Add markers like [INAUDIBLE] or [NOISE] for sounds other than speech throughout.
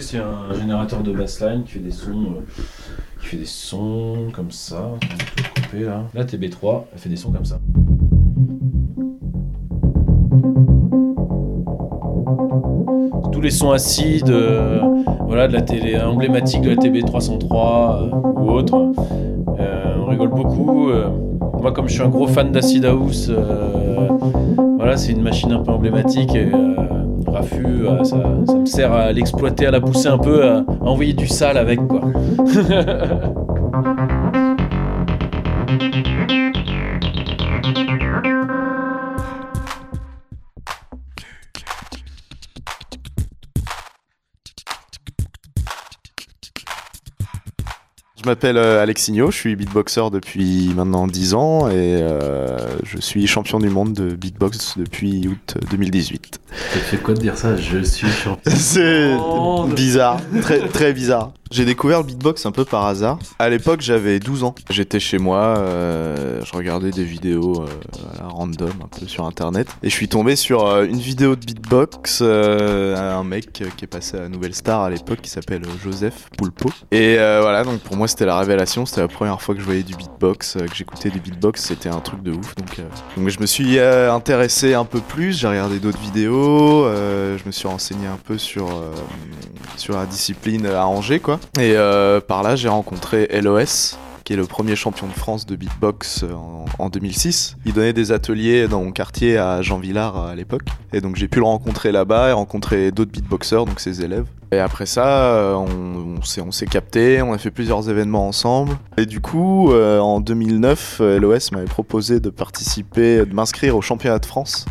c'est un générateur de bassline qui fait des sons, euh, qui fait des sons comme ça. Là. La TB3, elle fait des sons comme ça. Tous les sons acides, euh, voilà, de la télé emblématique de la TB303 euh, ou autre. Euh, on rigole beaucoup. moi, comme je suis un gros fan d'Acid House, voilà, c'est une machine un peu emblématique. Euh, ça, me sert à l'exploiter, à la pousser un peu, à, à envoyer du sale avec, quoi. Je m'appelle euh, Alexinho, je suis beatboxer depuis maintenant 10 ans et euh, je suis champion du monde de beatbox depuis août 2018. Ça fait quoi de dire ça? Je suis champion. [LAUGHS] C'est Oh, bizarre, très, très bizarre. J'ai découvert le beatbox un peu par hasard. À l'époque, j'avais 12 ans. J'étais chez moi, euh, je regardais des vidéos euh, random un peu sur internet. Et je suis tombé sur euh, une vidéo de beatbox, euh, un mec qui est passé à Nouvelle Star à l'époque qui s'appelle Joseph Poulpo. Et voilà, donc pour moi, c'était la révélation. C'était la première fois que je voyais du beatbox, que j'écoutais du beatbox. C'était un truc de ouf. Donc, je me suis intéressé un peu plus. J'ai regardé d'autres vidéos. je me suis renseigné un peu sur, sur la discipline à Angers, quoi. Et euh, par là, j'ai rencontré LOS, qui est le premier champion de France de beatbox en, en 2006. Il donnait des ateliers dans mon quartier à Jean Villard à l'époque. Et donc j'ai pu le rencontrer là-bas et rencontrer d'autres beatboxers, donc ses élèves. Et après ça, euh, on, s'est capté, on a fait plusieurs événements ensemble. Et du coup, euh, en 2009, euh, LOS m'avait proposé de participer, de m'inscrire au championnat de France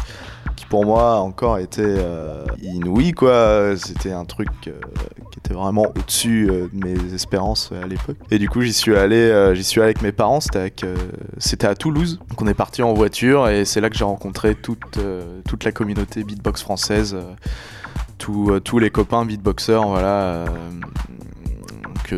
qui pour moi encore était euh, inouï quoi. C'était un truc euh, qui était vraiment au-dessus euh, de mes espérances à l'époque. Et du coup j'y suis allé j'y suis allé avec mes parents. C'était à Toulouse donc on est parti en voiture. Et c'est là que j'ai rencontré toute la communauté beatbox française euh, tous les copains beatboxers voilà donc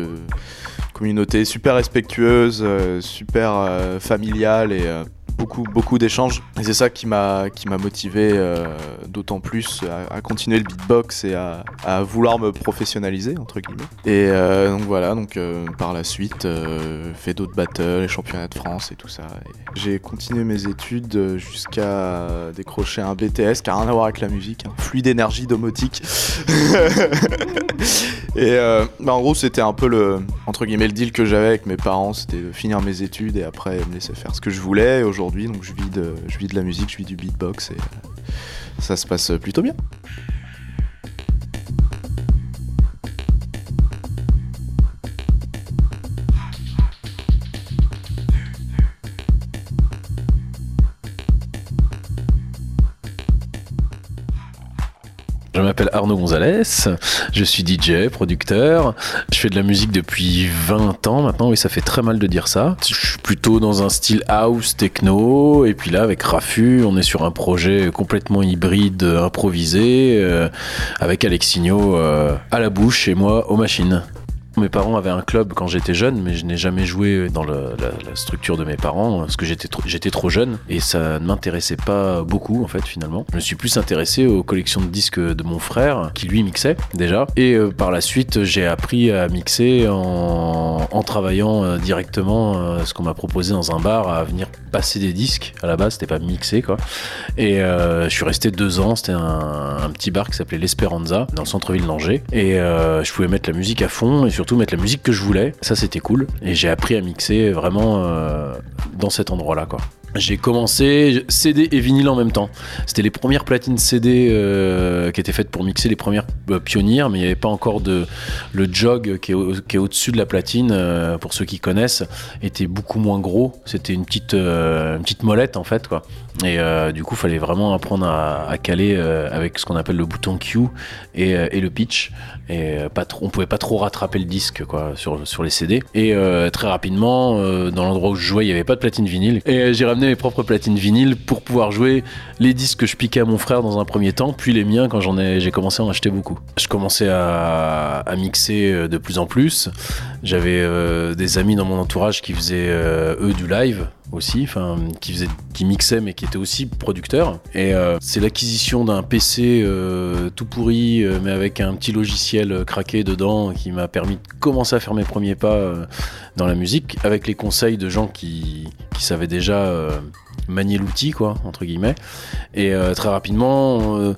communauté super respectueuse super familiale et beaucoup beaucoup d'échanges. Et c'est ça qui m'a qui m'a motivé euh, d'autant plus à, à continuer le beatbox et à, à vouloir me professionnaliser entre guillemets. Et euh, donc voilà donc euh, par la suite euh, fait d'autres battles les championnats de France et tout ça. J'ai continué mes études euh, jusqu'à décrocher un BTS qui a rien à voir avec la musique hein, fluide énergie domotique [LAUGHS] et euh, bah, en gros c'était un peu le entre guillemets le deal que j'avais avec mes parents. C'était de finir mes études et après me laisser faire ce que je voulais. Aujourd'hui donc je vis de je vis de la musique je vis du beatbox et euh, ça se passe plutôt bien m'appelle Arnaud Gonzalez, je suis DJ, producteur, je fais de la musique depuis 20 ans maintenant, oui ça fait très mal de dire ça. Je suis plutôt dans un style house, techno, et puis là avec Rafu, on est sur un projet complètement hybride, improvisé, euh, avec Alexinho euh, à la bouche et moi aux machines. Mes parents avaient un club quand j'étais jeune, mais je n'ai jamais joué dans la, structure de mes parents parce que j'étais trop, trop jeune et ça ne m'intéressait pas beaucoup en fait finalement. Je me suis plus intéressé aux collections de disques de mon frère qui lui mixait déjà et euh, par la suite j'ai appris à mixer en, travaillant euh, directement euh, ce qu'on m'a proposé dans un bar à venir passer des disques. À la base c'était pas mixé quoi. Et je suis resté deux ans. C'était un, un petit bar qui s'appelait l'Esperanza dans le centre-ville d'Angers. Et je pouvais mettre la musique à fond et surtout mettre la musique que je voulais. Ça, c'était cool. Et j'ai appris à mixer vraiment euh, dans cet endroit-là, quoi. J'ai commencé CD et vinyle en même temps. C'était les premières platines CD euh, qui étaient faites pour mixer, les premières euh, pionnières, mais il n'y avait pas encore de le jog qui est, au- qui est au-dessus de la platine. euh, pour ceux qui connaissent, était beaucoup moins gros. C'était une petite une petite molette en fait, quoi. Et du coup, fallait vraiment apprendre à, caler avec ce qu'on appelle le bouton Q et le pitch. Et euh, pas trop, on pouvait pas trop rattraper le disque quoi sur, sur les CD. Et euh, très rapidement, euh, dans l'endroit où je jouais, il y avait pas de platine vinyle. Et euh, j'ai ramené mes propres platines vinyle pour pouvoir jouer les disques que je piquais à mon frère dans un premier temps, puis les miens quand j'en ai, j'ai commencé à en acheter beaucoup. Je commençais à, à mixer euh, de plus en plus. J'avais euh, des amis dans mon entourage qui faisaient eux du live aussi, enfin qui faisaient, qui mixaient mais qui étaient aussi producteurs. Et euh, c'est l'acquisition d'un PC euh, tout pourri euh, mais avec un petit logiciel euh, craqué dedans qui m'a permis de commencer à faire mes premiers pas euh, dans la musique avec les conseils de gens qui, qui savaient déjà manier l'outil quoi entre guillemets. Et très rapidement.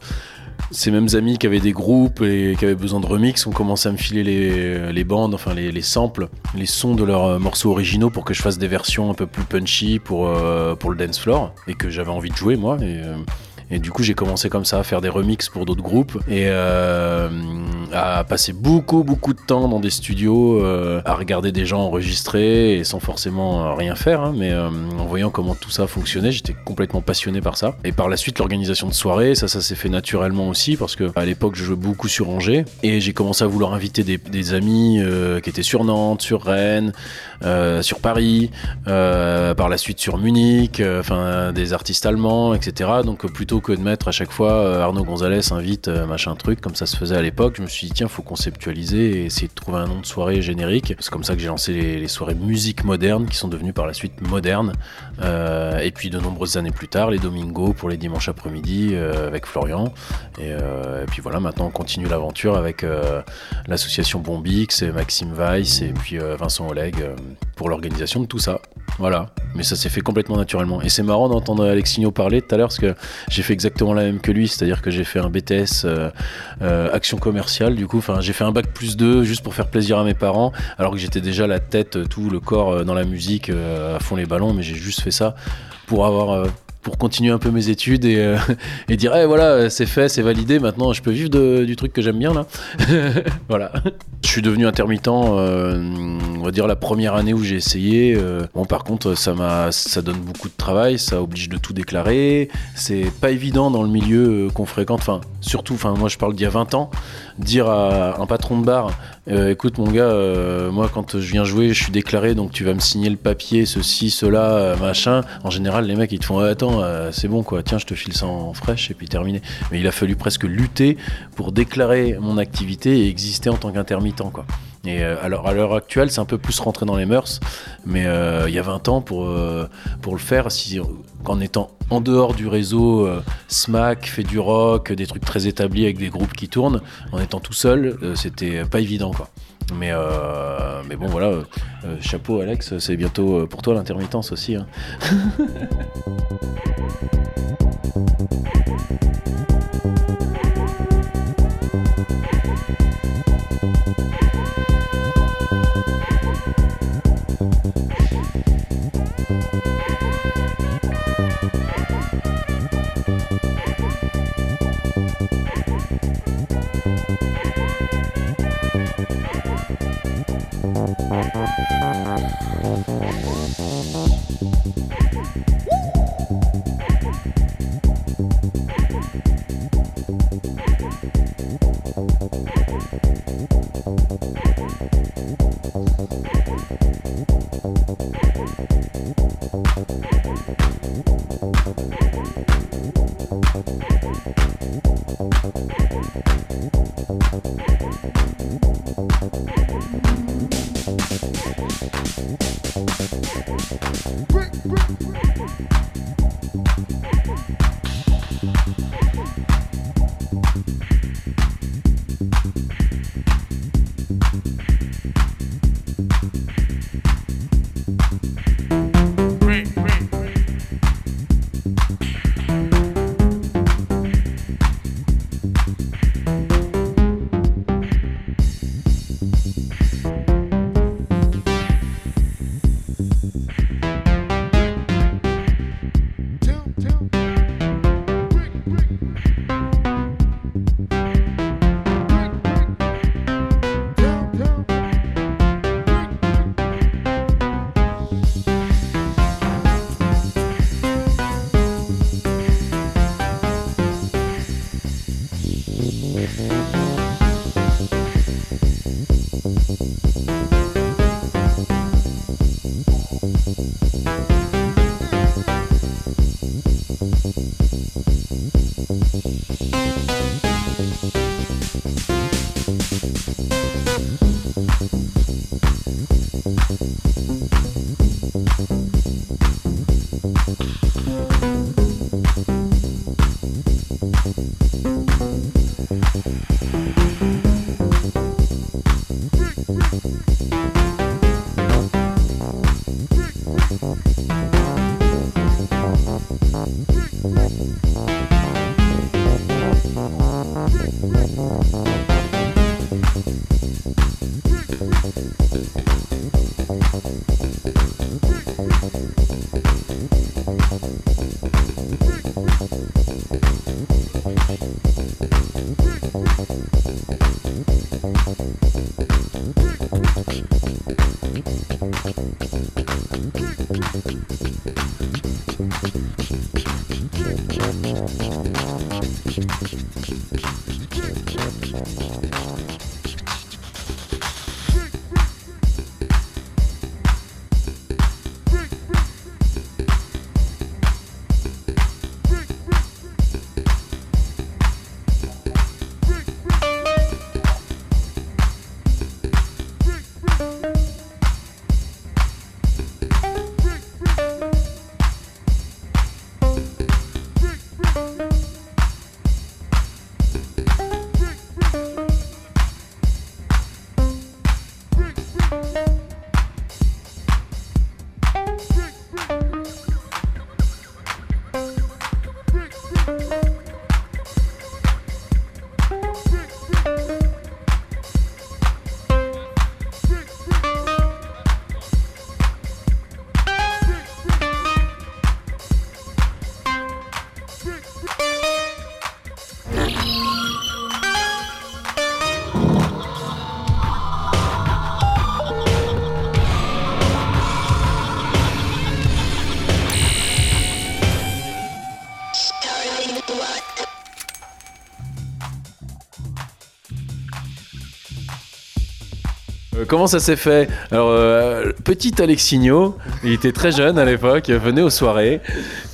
Ces mêmes amis qui avaient des groupes et qui avaient besoin de remix ont commencé à me filer les, bandes, enfin les, les samples, les sons de leurs euh, morceaux originaux pour que je fasse des versions un peu plus punchy pour, euh, le dance floor et que j'avais envie de jouer moi. Euh, et du coup, j'ai commencé comme ça à faire des remixes pour d'autres groupes et euh, à passer beaucoup, beaucoup de temps dans des studios, euh, à regarder des gens enregistrer et sans forcément euh, rien faire, hein, mais en voyant comment tout ça fonctionnait, j'étais complètement passionné par ça. Et par la suite, l'organisation de soirées, ça, ça s'est fait naturellement aussi parce que à l'époque, je jouais beaucoup sur Angers et j'ai commencé à vouloir inviter des, des amis qui étaient sur Nantes, sur Rennes, sur Paris, par la suite sur Munich, enfin des artistes allemands, etc. Donc euh, que de mettre à chaque fois euh, Arnaud Gonzalez invite euh, machin truc comme ça se faisait à l'époque, je me suis dit tiens faut conceptualiser et essayer de trouver un nom de soirée générique. C'est comme ça que j'ai lancé les, soirées musique moderne qui sont devenues par la suite modernes. Euh, et puis de nombreuses années plus tard, les Domingos pour les dimanches après-midi avec Florian. Et, et puis voilà, maintenant on continue l'aventure avec l'association Bombix et Maxime Weiss et puis Vincent Oleg pour l'organisation de tout ça. Voilà, mais ça s'est fait complètement naturellement. Et c'est marrant d'entendre Alexinho parler tout à l'heure parce que j'ai fait exactement la même que lui, c'est-à-dire que j'ai fait un BTS euh, euh, action commerciale, du coup, enfin j'ai fait un bac plus 2 juste pour faire plaisir à mes parents, alors que j'étais déjà la tête, euh, tout le corps dans la musique, à fond les ballons, mais j'ai juste fait ça pour avoir. Pour continuer un peu mes études et, euh, [LAUGHS] et dire eh voilà c'est fait c'est validé maintenant je peux vivre de- du truc que j'aime bien là. [LAUGHS] Voilà. Je suis devenu intermittent euh, on va dire la première année où j'ai essayé. Euh, bon par contre ça m'a ça donne beaucoup de travail ça oblige de tout déclarer. C'est pas évident dans le milieu qu'on fréquente enfin surtout enfin moi je parle d'il y a 20 ans dire à un patron de bar euh, écoute mon gars euh, moi quand je viens jouer je suis déclaré donc tu vas me signer le papier ceci cela euh, machin. En général les mecs ils te font attends c'est bon quoi. Tiens je te file ça en fraîche et puis terminé. Mais il a fallu presque lutter pour déclarer mon activité et exister en tant qu'intermittent quoi et euh, alors à l'heure actuelle, c'est un peu plus rentré dans les mœurs, mais euh, il y a 20 ans pour, euh, pour le faire, si, en étant en dehors du réseau, Smack fait du rock, des trucs très établis avec des groupes qui tournent, en étant tout seul, c'était pas évident quoi. Mais, mais bon voilà, chapeau Alex, c'est bientôt pour toi l'intermittence aussi. Hein. [LAUGHS] Thank you. Break, break. Comment ça s'est fait Alors, euh, petit Alexinho, il était très jeune à l'époque, venait aux soirées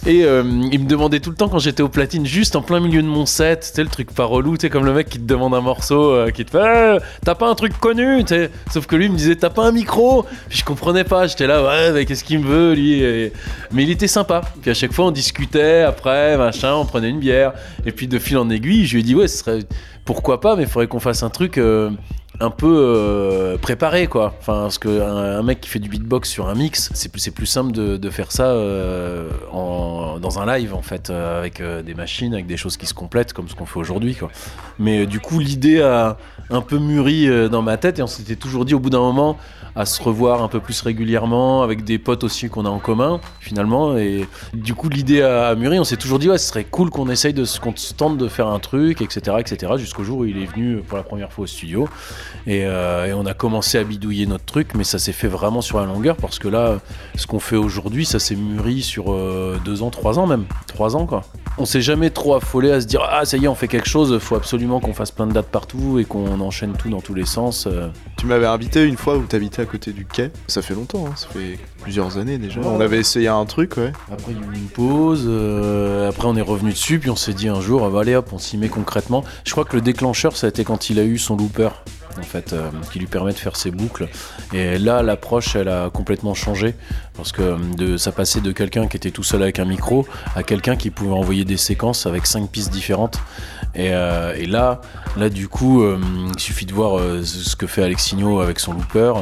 et euh, il me demandait tout le temps quand j'étais au platine, juste en plein milieu de mon set, sais, le truc pas relou, tu comme le mec qui te demande un morceau, euh, qui te fait Eh, T'as pas un truc connu. Sauf que lui il me disait T'as pas un micro je comprenais pas, j'étais là, ouais, mais qu'est-ce qu'il me veut lui Mais il était sympa. Puis à chaque fois on discutait, après, machin, on prenait une bière. Et puis de fil en aiguille, je lui ai dit Ouais, ce serait. Pourquoi pas, mais il faudrait qu'on fasse un truc. Un peu euh, préparé quoi. Enfin, parce que un, mec qui fait du beatbox sur un mix, c'est plus, plus simple de, faire ça euh, dans un live en fait, euh, avec des machines, avec des choses qui se complètent comme ce qu'on fait aujourd'hui quoi. Mais du coup, l'idée a un peu mûri dans ma tête et on s'était toujours dit au bout d'un moment à se revoir un peu plus régulièrement avec des potes aussi qu'on a en commun finalement et du coup l'idée a, a mûri on s'est toujours dit ouais ce serait cool qu'on essaye de qu'on tente de faire un truc etc etc jusqu'au jour où il est venu pour la première fois au studio et, euh, et on a commencé à bidouiller notre truc, mais ça s'est fait vraiment sur la longueur parce que là, ce qu'on fait aujourd'hui, ça s'est mûri sur euh, deux ans, trois ans même. Trois ans quoi. On s'est jamais trop affolé à se dire Ah, ça y est, on fait quelque chose, faut absolument qu'on fasse plein de dates partout et qu'on enchaîne tout dans tous les sens. euh. Tu m'avais invité une fois où t'habitais à côté du quai. Ça fait longtemps, hein, ça fait plusieurs années déjà. Ouais. On avait essayé un truc, ouais. Après, il y a eu une pause, euh, après, on est revenu dessus, puis on s'est dit un jour, ah, bah, allez hop, on s'y met concrètement. Je crois que le déclencheur, ça a été quand il a eu son looper. En fait, euh, qui lui permet de faire ses boucles. Et là, l'approche, elle a complètement changé. Parce que euh, ça passait de quelqu'un qui était tout seul avec un micro à quelqu'un qui pouvait envoyer des séquences avec cinq pistes différentes. Et, euh, là, là, du coup, il suffit de voir ce que fait Alexinho avec son looper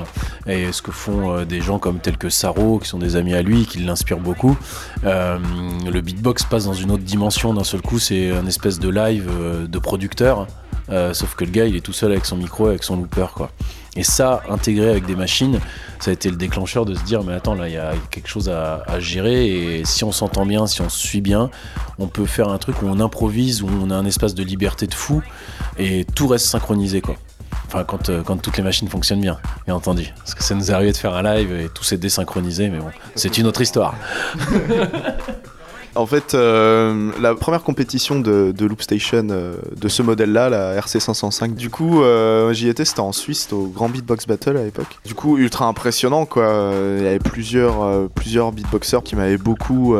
et ce que font des gens comme tels que Saro, qui sont des amis à lui, qui l'inspirent beaucoup. Le beatbox passe dans une autre dimension d'un seul coup, c'est un espèce de live de producteur. Euh, sauf que le gars, il est tout seul avec son micro, et avec son looper, quoi. Et ça, intégré avec des machines, ça a été le déclencheur de se dire, mais attends, là, il y a quelque chose à, gérer, et si on s'entend bien, si on se suit bien, on peut faire un truc où on improvise, où on a un espace de liberté de fou, et tout reste synchronisé, quoi. Enfin, quand, euh, quand toutes les machines fonctionnent bien, bien entendu. Parce que ça nous est arrivé de faire un live et tout s'est désynchronisé, mais bon, c'est une autre histoire. [LAUGHS] En fait, euh, la première compétition de, de Loopstation euh, de ce modèle-là, la RC505, du coup, euh, j'y étais, c'était en Suisse, au Grand Beatbox Battle à l'époque. Du coup, ultra impressionnant, quoi. Il y avait plusieurs, beatboxers qui m'avaient beaucoup,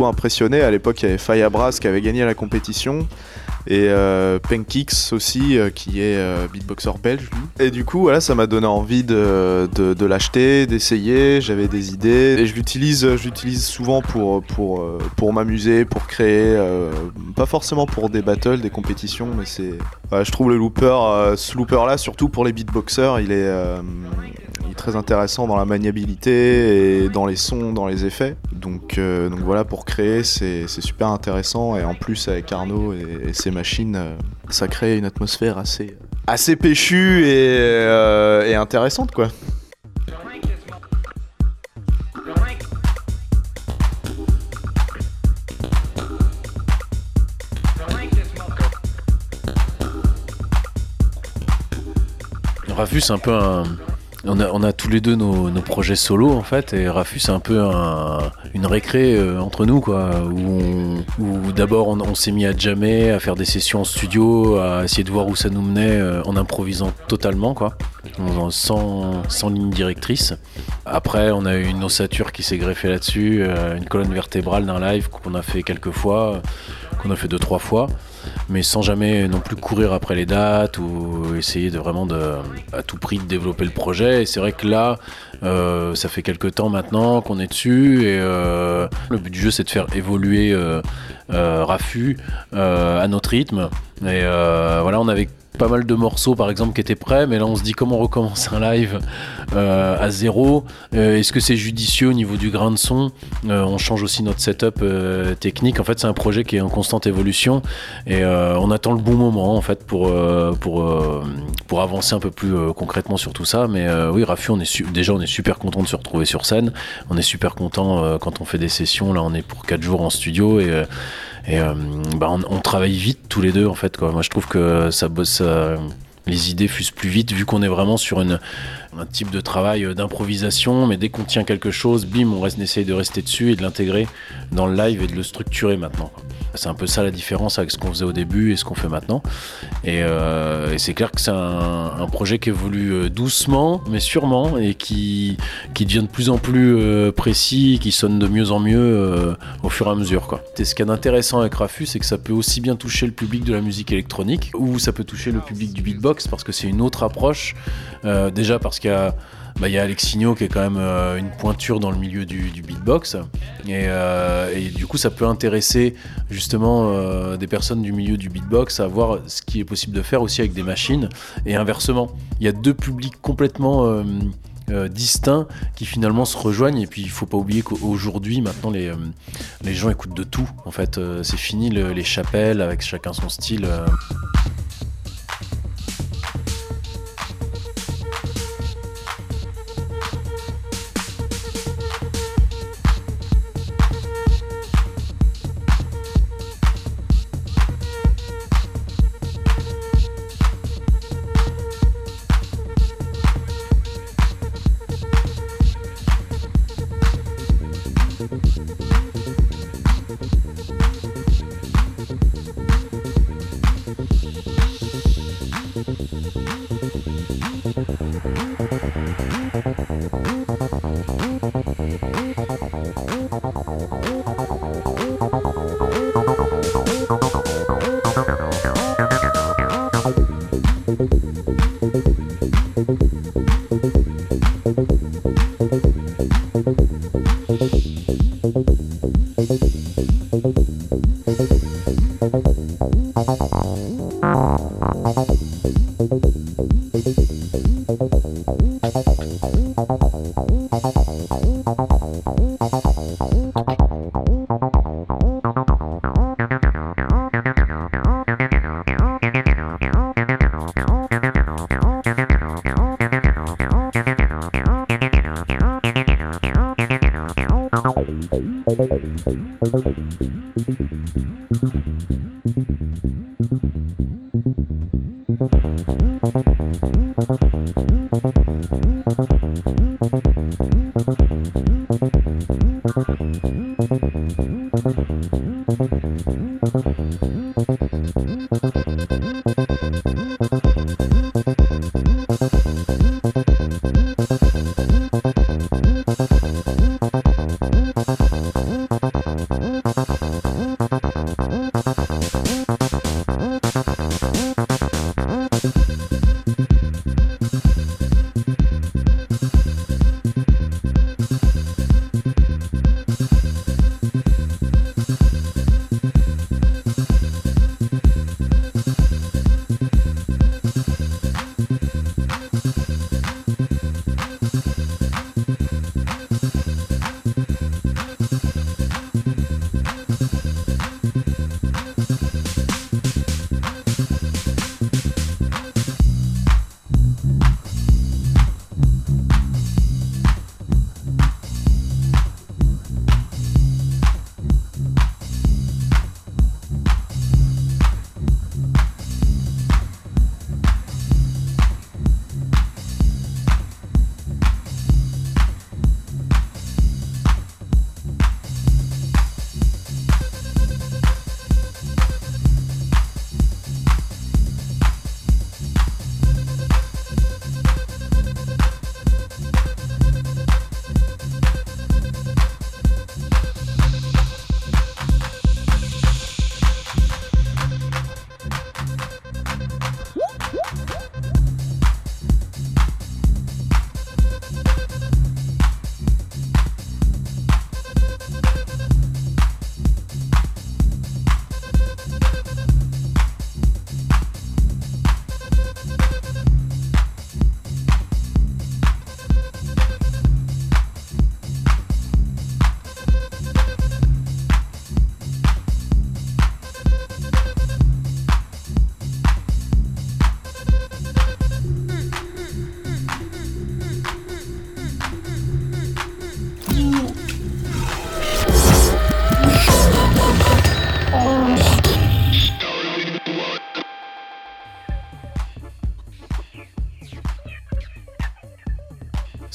impressionné. À l'époque, il y avait Faya Brass qui avait gagné la compétition. Et euh, aussi, euh, qui est euh, beatboxer belge. Et du coup, voilà, ça m'a donné envie de, de, l'acheter, d'essayer. J'avais des idées et je l'utilise, souvent pour pour pour m'amuser, pour créer, pas forcément pour des battles, des compétitions, mais c'est, je trouve le looper, ce looper là, surtout pour les beatboxers, il est très intéressant dans la maniabilité et dans les sons, dans les effets. Donc, euh, voilà, pour créer, c'est super intéressant. Et en plus, avec Arnaud et, ses machines, euh, ça crée une atmosphère assez, assez péchue et, euh, et intéressante, quoi. Rafus, c'est un peu un, on a, tous les deux nos, projets solo en fait et Rafu c'est un peu une récré euh, entre nous quoi où, d'abord on, s'est mis à jammer, à faire des sessions en studio, à essayer de voir où ça nous menait euh, en improvisant totalement quoi, sans, sans ligne directrice. Après on a eu une ossature qui s'est greffée là-dessus, euh, une colonne vertébrale d'un live qu'on a fait quelques fois, qu'on a fait deux trois fois mais sans jamais non plus courir après les dates ou essayer de vraiment à tout prix de développer le projet. Et c'est vrai que là, euh, ça fait quelques temps maintenant qu'on est dessus et euh, le but du jeu c'est de faire évoluer euh, Rafu à notre rythme. Et voilà, on avait pas mal de morceaux par exemple qui étaient prêts, mais là on se dit comment on recommence un live euh, à zéro? Euh, est-ce que c'est judicieux au niveau du grain de son? Euh, On change aussi notre setup technique. En fait, c'est un projet qui est en constante évolution et on attend le bon moment en fait pour pour pour avancer un peu plus concrètement sur tout ça. Mais oui, Rafu, on est déjà on est super content de se retrouver sur scène. On est super content quand on fait des sessions. Là, on est pour 4 jours en studio et et euh, bah, on, travaille vite tous les deux en fait. Quoi. Moi je trouve que ça bosse. Les idées fusent plus vite vu qu'on est vraiment sur un type de travail euh, d'improvisation, mais dès qu'on tient quelque chose, bim, on, reste, essaye de rester dessus et de l'intégrer dans le live et de le structurer maintenant. C'est un peu ça la différence avec ce qu'on faisait au début et ce qu'on fait maintenant. Et, euh, c'est clair que c'est un, projet qui évolue euh, doucement, mais sûrement, et qui, qui devient de plus en plus précis, qui sonne de mieux en mieux au fur et à mesure. Quoi. Et ce qui est intéressant avec Rafu, c'est que ça peut aussi bien toucher le public de la musique électronique, ou ça peut toucher le public du beatbox, parce que c'est une autre approche. déjà parce qu'il y a bah, y a Alexinho qui est quand même euh, une pointure dans le milieu du, beatbox. Euh, et, du coup, ça peut intéresser justement euh, des personnes du milieu du beatbox à voir ce qui est possible de faire aussi avec des machines. Et inversement, il y a deux publics complètement distincts qui finalement se rejoignent. Et puis, il faut pas oublier qu'aujourd'hui, maintenant, les gens écoutent de tout. En fait, c'est fini les chapelles avec chacun son style.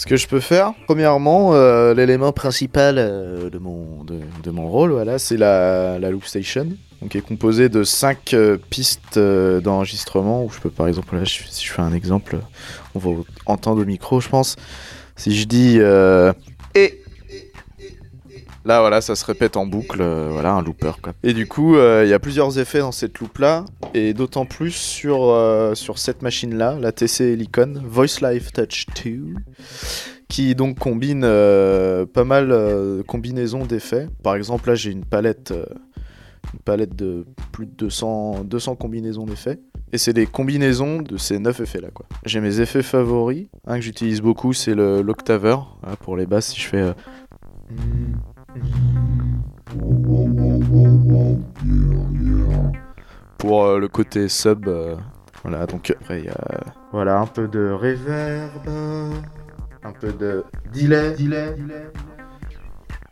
Ce que je peux faire, premièrement, euh, l'élément principal euh, de, mon, de, mon rôle, voilà, c'est la, la loop station, donc qui est composée de 5 pistes euh, d'enregistrement. Où je peux, par exemple, là, si je fais un exemple, on va entendre au micro, je pense. Si je dis et Là, voilà, ça se répète en boucle, euh, voilà, un looper, quoi. Et du coup, euh, il y a plusieurs effets dans cette loop-là, et d'autant plus sur, euh, cette machine-là, la TC Helicon Voice Live Touch 2, qui donc combine pas mal de combinaisons d'effets. Par exemple, là, j'ai une palette, une palette de plus de 200, 200 combinaisons d'effets. Et c'est des combinaisons de ces 9 effets-là, quoi. J'ai mes effets favoris. Un que j'utilise beaucoup, c'est l'octaver. Voilà, pour les basses, si je fais... pour euh, le côté sub. euh, voilà, donc après il y a voilà un peu de reverb, un peu de delay.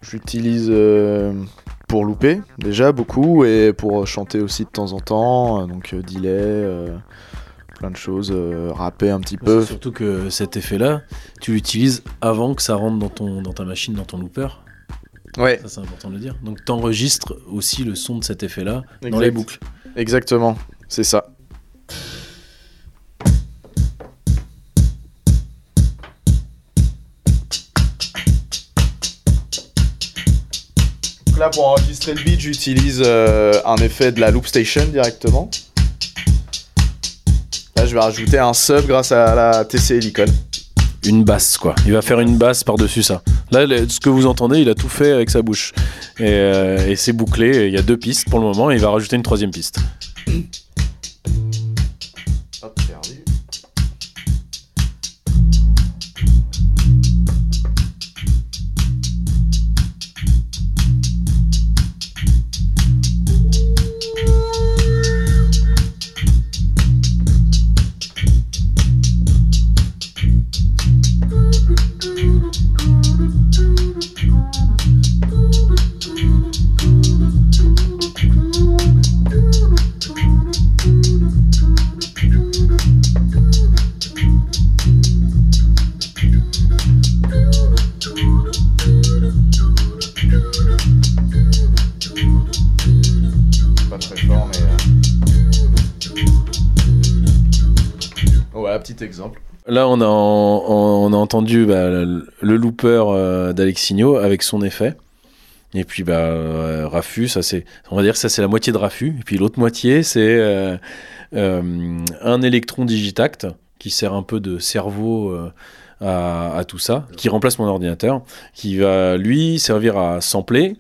J'utilise euh, pour louper déjà beaucoup et pour chanter aussi de temps en temps, donc euh, delay, euh, plein de choses, euh, rapper un petit peu. Surtout que cet effet-là, tu l'utilises avant que ça rentre dans, ton, dans ta machine, dans ton looper. Ouais, Ça, c'est important de le dire. Donc, t'enregistres aussi le son de cet effet-là dans les boucles. exactement, c'est ça. Donc là, pour enregistrer le beat, j'utilise euh, un effet de la loop station directement. Là, je vais rajouter un sub grâce à la TC Helicon. Une basse, quoi. Il va faire une basse par-dessus ça. Là, ce que vous entendez, il a tout fait avec sa bouche. Et, euh, c'est bouclé. Il y a deux pistes pour le moment. Et il va rajouter une troisième piste. Là, on a, entendu bah, le, looper euh, avec son effet. Et puis, bah, euh, c'est, on va dire ça c'est la moitié de Rafu. Et puis l'autre moitié, c'est euh, euh, un électron digitact qui sert un peu de cerveau à, tout ça, qui remplace mon ordinateur, qui va lui servir à sampler,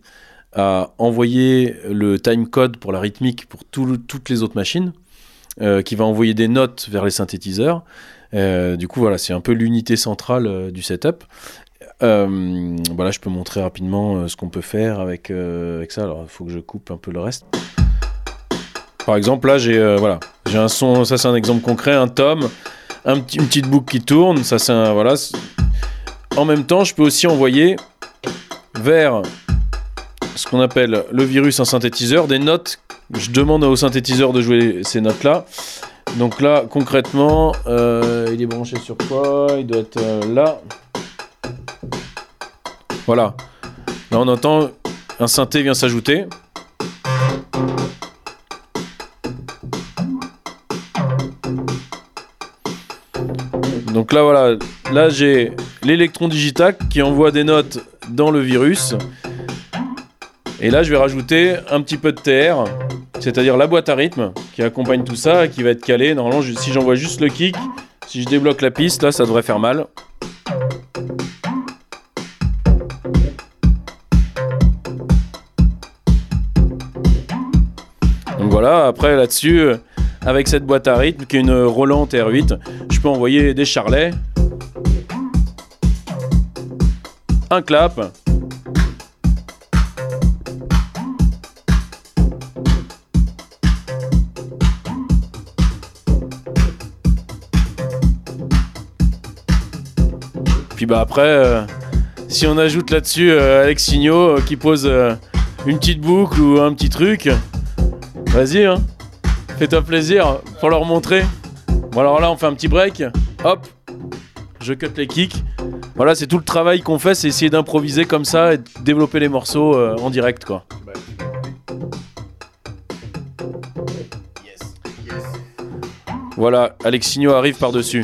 à envoyer le timecode pour la rythmique pour toutes les autres machines, qui va envoyer des notes vers les synthétiseurs. Euh, du coup, voilà, c'est un peu l'unité centrale euh, du setup. Euh, voilà, je peux montrer rapidement ce qu'on peut faire avec, ça. Alors, il faut que je coupe un peu le reste. Par exemple, là, j'ai voilà, j'ai un son. Ça, c'est un exemple concret, un tom, un petit, une petite boucle qui tourne. Ça, c'est voilà. En même temps, je peux aussi envoyer vers ce qu'on appelle le virus un synthétiseur des notes. Je demande au synthétiseur de jouer ces notes-là. Donc là, concrètement, euh, il est branché sur quoi? Il doit être euh, là. Voilà. Là, on entend un synthé vient s'ajouter. Donc là, voilà. Là, j'ai l'électron digitac qui envoie des notes dans le virus. Et là, je vais rajouter un petit peu de TR, c'est-à-dire la boîte à rythme qui accompagne tout ça, et qui va être calée. Normalement, si j'envoie juste le kick, si je débloque la piste, là, ça devrait faire mal. Donc voilà, après là-dessus, avec cette boîte à rythme qui est une Roland TR8, je peux envoyer des charlets, un clap, Puis bah après, euh, si on ajoute là-dessus euh, Alex euh, qui pose une petite boucle ou un petit truc, vas-y, hein, fais-toi plaisir pour leur montrer. Bon alors là, on fait un petit break. Hop, je cut les kicks. Voilà, c'est tout le travail qu'on fait, c'est essayer d'improviser comme ça et de développer les morceaux euh, en direct, quoi. Voilà, Alexinho arrive par-dessus.